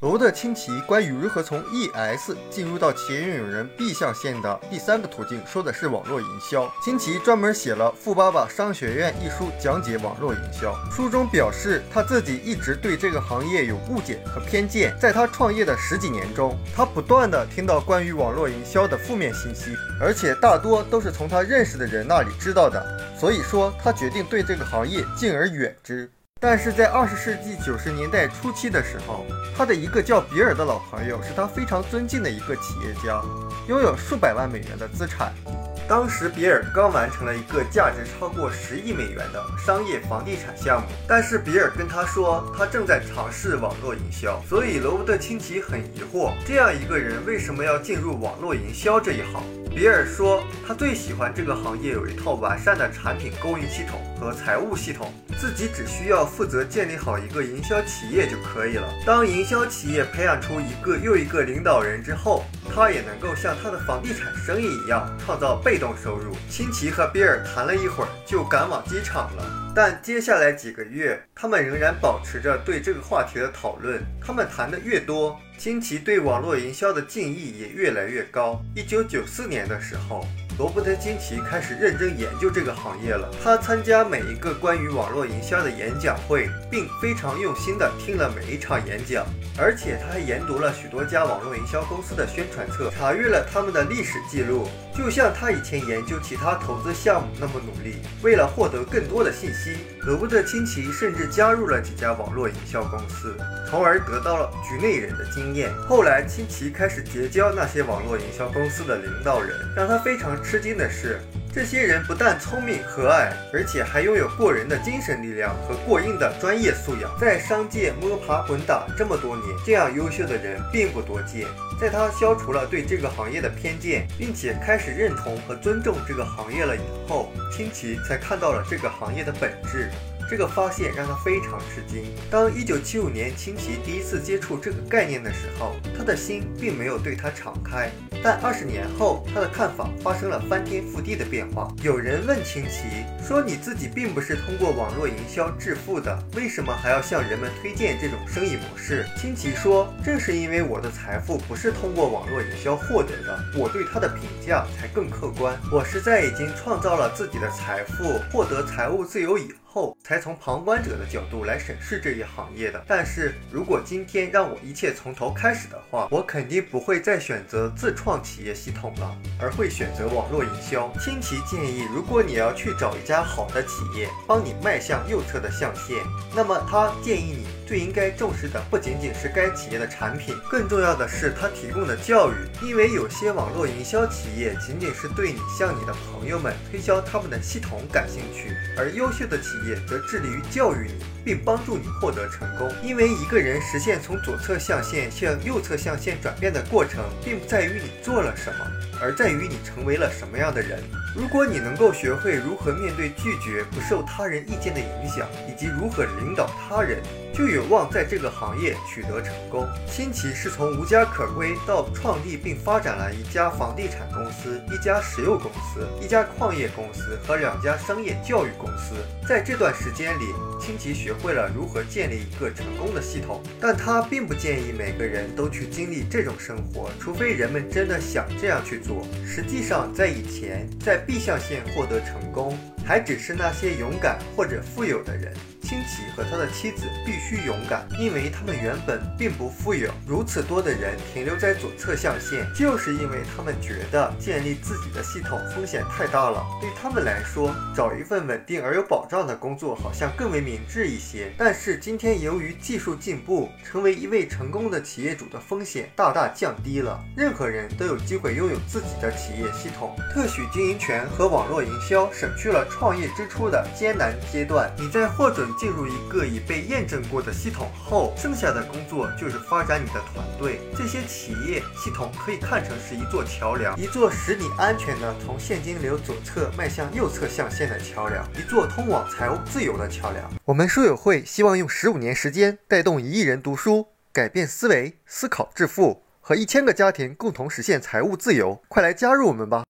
罗的清奇关于如何从 ES 进入到企业拥有人 B 象限的第三个途径，说的是网络营销。清奇专门写了《富爸爸商学院》一书，讲解网络营销。书中表示，他自己一直对这个行业有误解和偏见。在他创业的十几年中，他不断的听到关于网络营销的负面信息，而且大多都是从他认识的人那里知道的。所以说，他决定对这个行业敬而远之。但是在二十世纪九十年代初期的时候，他的一个叫比尔的老朋友是他非常尊敬的一个企业家，拥有数百万美元的资产。当时比尔刚完成了一个价值超过十亿美元的商业房地产项目，但是比尔跟他说他正在尝试网络营销，所以罗伯特清崎很疑惑，这样一个人为什么要进入网络营销这一行？比尔说，他最喜欢这个行业有一套完善的产品供应系统和财务系统，自己只需要负责建立好一个营销企业就可以了。当营销企业培养出一个又一个领导人之后，他也能够像他的房地产生意一样创造被动收入。清奇和比尔谈了一会儿，就赶往机场了。但接下来几个月，他们仍然保持着对这个话题的讨论。他们谈的越多，新奇对网络营销的敬意也越来越高。一九九四年的时候。罗伯特·金奇开始认真研究这个行业了。他参加每一个关于网络营销的演讲会，并非常用心地听了每一场演讲。而且他还研读了许多家网络营销公司的宣传册，查阅了他们的历史记录，就像他以前研究其他投资项目那么努力。为了获得更多的信息，罗伯特·清奇甚至加入了几家网络营销公司，从而得到了局内人的经验。后来，清奇开始结交那些网络营销公司的领导人，让他非常。吃惊的是，这些人不但聪明和蔼，而且还拥有过人的精神力量和过硬的专业素养。在商界摸爬滚打这么多年，这样优秀的人并不多见。在他消除了对这个行业的偏见，并且开始认同和尊重这个行业了以后，清奇才看到了这个行业的本质。这个发现让他非常吃惊。当1975年清崎第一次接触这个概念的时候，他的心并没有对他敞开。但二十年后，他的看法发生了翻天覆地的变化。有人问清崎说：“你自己并不是通过网络营销致富的，为什么还要向人们推荐这种生意模式？”清崎说：“正是因为我的财富不是通过网络营销获得的，我对它的评价才更客观。我是在已经创造了自己的财富，获得财务自由以后。”后才从旁观者的角度来审视这一行业的。但是如果今天让我一切从头开始的话，我肯定不会再选择自创企业系统了，而会选择网络营销。清奇建议，如果你要去找一家好的企业帮你迈向右侧的象限，那么他建议你最应该重视的不仅仅是该企业的产品，更重要的是他提供的教育。因为有些网络营销企业仅仅是对你向你的朋友们推销他们的系统感兴趣，而优秀的企业。则致力于教育你，并帮助你获得成功。因为一个人实现从左侧象限向右侧象限转变的过程，并不在于你做了什么，而在于你成为了什么样的人。如果你能够学会如何面对拒绝、不受他人意见的影响，以及如何领导他人。就有望在这个行业取得成功。新奇是从无家可归到创立并发展了一家房地产公司、一家石油公司、一家矿业公司和两家商业教育公司。在这段时间里，新奇学会了如何建立一个成功的系统。但他并不建议每个人都去经历这种生活，除非人们真的想这样去做。实际上，在以前，在 B 象限获得成功，还只是那些勇敢或者富有的人。清奇和他的妻子必须勇敢，因为他们原本并不富有。如此多的人停留在左侧象限，就是因为他们觉得建立自己的系统风险太大了。对他们来说，找一份稳定而有保障的工作好像更为明智一些。但是今天，由于技术进步，成为一位成功的企业主的风险大大降低了。任何人都有机会拥有自己的企业系统。特许经营权和网络营销省去了创业之初的艰难阶段。你在获准。进入一个已被验证过的系统后，剩下的工作就是发展你的团队。这些企业系统可以看成是一座桥梁，一座使你安全的从现金流左侧迈向右侧象限的桥梁，一座通往财务自由的桥梁。我们书友会希望用十五年时间带动一亿人读书，改变思维，思考致富，和一千个家庭共同实现财务自由。快来加入我们吧！